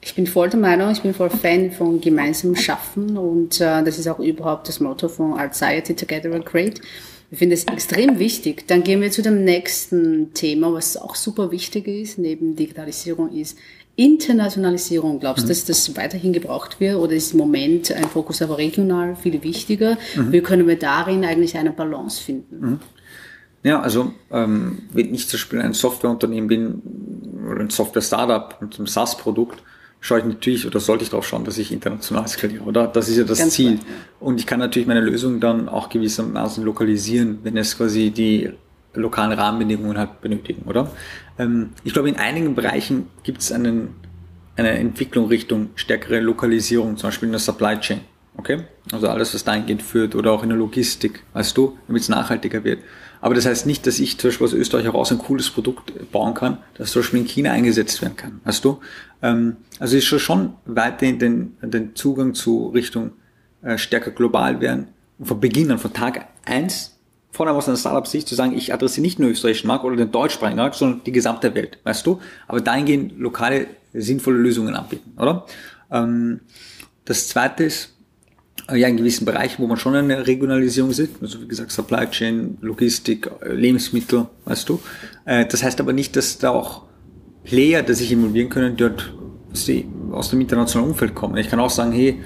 Ich bin voll der Meinung, ich bin voll Fan von gemeinsamem Schaffen und äh, das ist auch überhaupt das Motto von Society Together and Great. Ich finde es extrem wichtig. Dann gehen wir zu dem nächsten Thema, was auch super wichtig ist, neben Digitalisierung ist Internationalisierung. Glaubst du, mhm. dass das weiterhin gebraucht wird oder ist im Moment ein Fokus aber regional viel wichtiger? Mhm. Wie können wir darin eigentlich eine Balance finden? Mhm. Ja, also ähm, wenn ich zum Beispiel ein Softwareunternehmen bin oder ein Software-Startup mit einem SaaS-Produkt, schaue ich natürlich oder sollte ich darauf schauen, dass ich international skaliere, oder? Das ist ja das Ganz Ziel. Klar. Und ich kann natürlich meine Lösung dann auch gewissermaßen lokalisieren, wenn es quasi die lokalen Rahmenbedingungen halt benötigen, oder? Ähm, ich glaube, in einigen Bereichen gibt es eine Entwicklung Richtung stärkere Lokalisierung, zum Beispiel in der Supply Chain. Okay? Also alles, was dahingehend führt oder auch in der Logistik, weißt du, damit es nachhaltiger wird. Aber das heißt nicht, dass ich zum Beispiel aus Österreich heraus ein cooles Produkt bauen kann, das zum Beispiel in China eingesetzt werden kann. Weißt du? Ähm, also ist schon weiterhin den, den Zugang zu Richtung äh, stärker global werden von Beginn an, von Tag eins, vor allem aus einer Startup-Sicht zu sagen, ich adressiere nicht nur den österreichischen Markt oder den deutschsprachigen Markt, sondern die gesamte Welt, weißt du? Aber dahingehend lokale, sinnvolle Lösungen anbieten, oder? Ähm, das zweite ist, äh, ja, in gewissen Bereichen, wo man schon eine Regionalisierung sieht, also wie gesagt, Supply Chain, Logistik, äh, Lebensmittel, weißt du. Äh, das heißt aber nicht, dass da auch Player, die sich involvieren können, dort aus dem internationalen Umfeld kommen. Ich kann auch sagen, hey,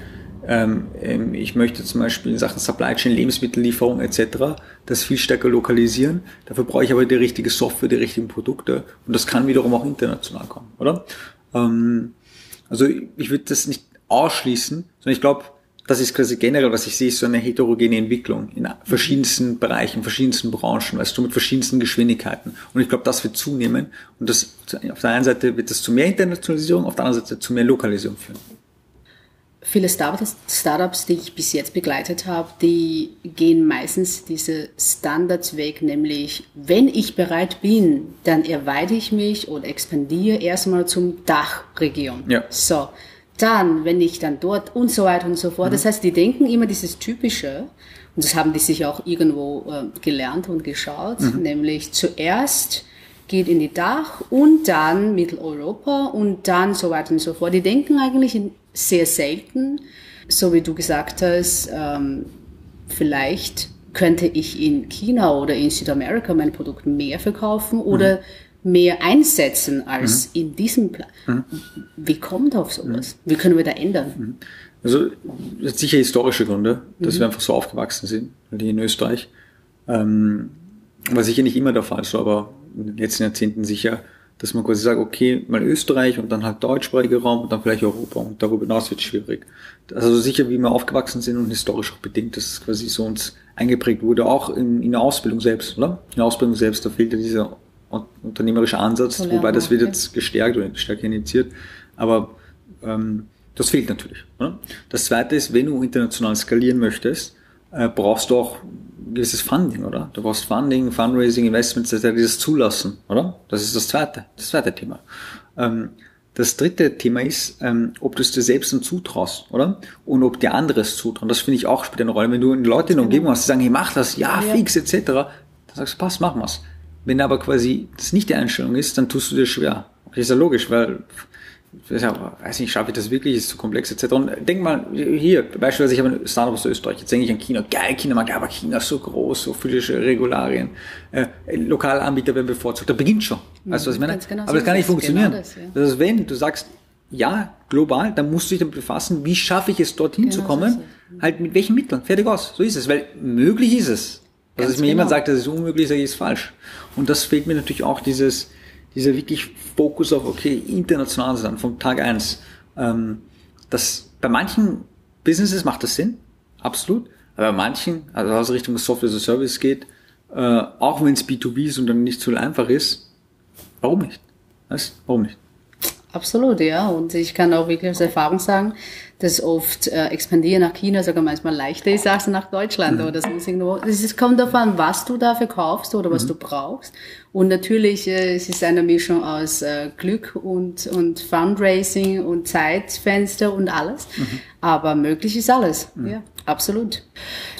ich möchte zum Beispiel in Sachen Supply Chain, Lebensmittellieferung etc. das viel stärker lokalisieren. Dafür brauche ich aber die richtige Software, die richtigen Produkte und das kann wiederum auch international kommen, oder? Ähm, also ich würde das nicht ausschließen, sondern ich glaube, das ist quasi generell, was ich sehe, ist so eine heterogene Entwicklung in verschiedensten Bereichen, verschiedensten Branchen, weißt du, mit verschiedensten Geschwindigkeiten. Und ich glaube, das wird zunehmen. Und das, auf der einen Seite wird das zu mehr Internationalisierung, auf der anderen Seite zu mehr Lokalisierung führen. Viele Startups, die ich bis jetzt begleitet habe, die gehen meistens diese Standards weg, nämlich wenn ich bereit bin, dann erweite ich mich oder expandiere erstmal zum Dachregion. Ja. So, dann, wenn ich dann dort und so weiter und so fort. Mhm. Das heißt, die denken immer dieses Typische, und das haben die sich auch irgendwo äh, gelernt und geschaut, mhm. nämlich zuerst geht in die Dach und dann Mitteleuropa und dann so weiter und so fort. Die denken eigentlich sehr selten, so wie du gesagt hast, ähm, vielleicht könnte ich in China oder in Südamerika mein Produkt mehr verkaufen oder mhm mehr einsetzen als mhm. in diesem Plan. Mhm. Wie kommt auf sowas? Mhm. Wie können wir da ändern? Mhm. Also das hat sicher historische Gründe, dass mhm. wir einfach so aufgewachsen sind, die in Österreich. Ähm, war sicher nicht immer der Fall, so aber in den letzten Jahrzehnten sicher, dass man quasi sagt, okay, mal Österreich und dann halt deutschsprachiger Raum und dann vielleicht Europa und darüber hinaus wird es schwierig. Also sicher, wie wir aufgewachsen sind und historisch auch bedingt, dass es quasi so uns eingeprägt wurde, auch in, in der Ausbildung selbst, oder? In der Ausbildung selbst, da fehlt ja dieser unternehmerischer Ansatz, Tolerant, wobei das wird jetzt gestärkt oder stärker initiiert. Aber ähm, das fehlt natürlich. Oder? Das zweite ist, wenn du international skalieren möchtest, äh, brauchst du auch gewisses Funding, oder? Du brauchst Funding, Fundraising, Investments, die das zulassen, oder? Das ist das zweite, das zweite Thema. Ähm, Das dritte Thema ist, ähm, ob du es dir selbst dann zutraust, oder? Und ob dir anderes zutrauen. Das finde ich auch spielt eine Rolle. Wenn du Leute in der Umgebung hast, die sagen, hey, mach das, ja, ja. fix, etc., dann sagst du, passt, machen wir's. Wenn aber quasi das nicht die Einstellung ist, dann tust du dir schwer. Das ist ja logisch, weil weiß nicht, schaffe ich das wirklich, ist zu komplex etc. Und denk mal, hier, beispielsweise, ich habe ein Startup aus Österreich, jetzt denke ich an China, geil, China mag, aber China ist so groß, so viele Regularien, äh, lokale Anbieter werden bevorzugt, da beginnt schon. Weißt du, was ich meine? Genau aber das kann nicht funktionieren. Genau das, ja. das heißt, wenn du sagst, ja, global, dann musst du dich damit befassen, wie schaffe ich es, dorthin genau zu kommen, so halt mit welchen Mitteln, fertig aus, so ist es, weil möglich ist es. Also, dass mir genau. jemand sagt, das ist unmöglich, sage ich, ist falsch. Und das fehlt mir natürlich auch dieses, dieser wirklich Fokus auf, okay, international sein, vom Tag eins. Ähm, das, bei manchen Businesses macht das Sinn, absolut. Aber bei manchen, also was Richtung Software as a Service geht, äh, auch wenn es B2B ist und dann nicht so einfach ist, warum nicht? Weißt? Warum nicht? Absolut, ja. Und ich kann auch wirklich aus Erfahrung sagen, dass oft äh, expandieren nach China sogar manchmal leichter ist als nach Deutschland mhm. oder sonst irgendwo. Es kommt darauf an, was du dafür kaufst oder was mhm. du brauchst. Und natürlich, äh, es ist eine Mischung aus äh, Glück und, und Fundraising und Zeitfenster und alles. Mhm. Aber möglich ist alles. Mhm. Ja, absolut.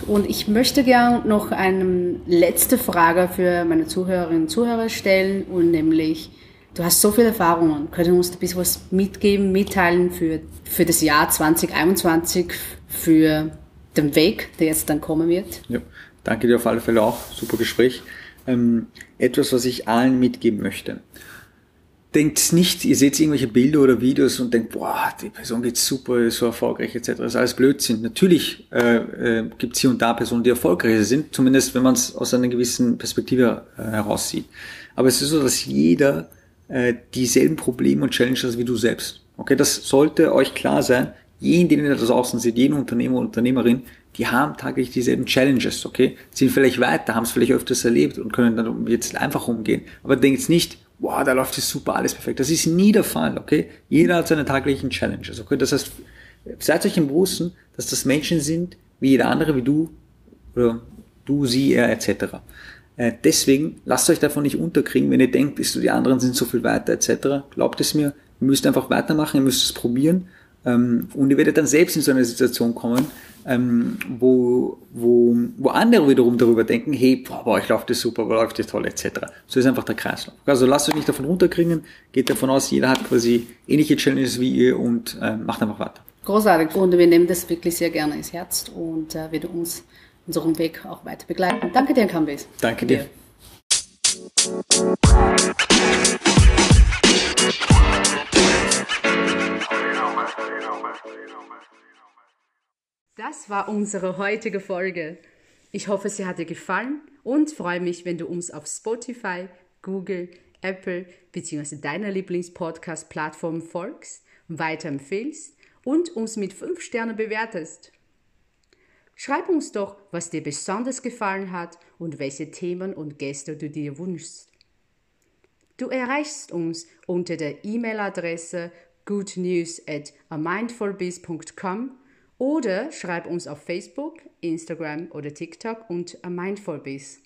Und ich möchte gern noch eine letzte Frage für meine Zuhörerinnen und Zuhörer stellen und nämlich, Du hast so viele Erfahrungen. Könntest du uns ein bisschen was mitgeben, mitteilen für, für das Jahr 2021, für den Weg, der jetzt dann kommen wird? Ja, danke dir auf alle Fälle auch. Super Gespräch. Ähm, etwas, was ich allen mitgeben möchte. Denkt nicht, ihr seht irgendwelche Bilder oder Videos und denkt, boah, die Person geht super, ist so erfolgreich etc. Das ist alles Blödsinn. Natürlich äh, äh, gibt es hier und da Personen, die erfolgreicher sind, zumindest wenn man es aus einer gewissen Perspektive äh, heraussieht. Aber es ist so, dass jeder äh, dieselben Probleme und Challenges wie du selbst. Okay, das sollte euch klar sein. Jeden, den ihr da draußen seht, jeden Unternehmer und Unternehmerin, die haben tagtäglich dieselben Challenges, okay? Sind vielleicht weiter, haben es vielleicht öfters erlebt und können dann jetzt einfach umgehen. Aber denkt nicht, wow, da läuft es super, alles perfekt. Das ist nie der Fall, okay? Jeder hat seine tagtäglichen Challenges, okay? Das heißt, seid euch im Bewussten, dass das Menschen sind, wie jeder andere, wie du, oder du, sie, er, etc. Äh, deswegen lasst euch davon nicht unterkriegen, wenn ihr denkt, die anderen sind so viel weiter etc. Glaubt es mir, ihr müsst einfach weitermachen, ihr müsst es probieren ähm, und ihr werdet dann selbst in so eine Situation kommen, ähm, wo, wo, wo andere wiederum darüber denken, hey, boah, bei euch läuft das super, euch läuft das toll etc. So ist einfach der Kreislauf. Also lasst euch nicht davon runterkriegen, geht davon aus, jeder hat quasi ähnliche Challenges wie ihr und äh, macht einfach weiter. Großartig und wir nehmen das wirklich sehr gerne ins Herz und äh, werden uns unserem Weg auch weiter begleiten. Danke dir, Cambis. Danke dir. Das war unsere heutige Folge. Ich hoffe, sie hat dir gefallen und freue mich, wenn du uns auf Spotify, Google, Apple bzw. deiner Lieblingspodcast-Plattform folgst, weiterempfehlst und uns mit 5 Sternen bewertest. Schreib uns doch, was dir besonders gefallen hat und welche Themen und Gäste du dir wünschst. Du erreichst uns unter der E-Mail-Adresse goodnews at amindfulbiz.com oder schreib uns auf Facebook, Instagram oder TikTok und amindfulbiz.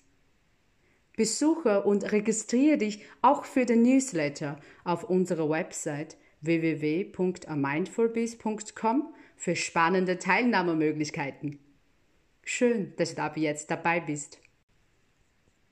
Besuche und registriere dich auch für den Newsletter auf unserer Website www.amindfulbiz.com für spannende Teilnahmemöglichkeiten. Schön, dass du ab jetzt dabei bist.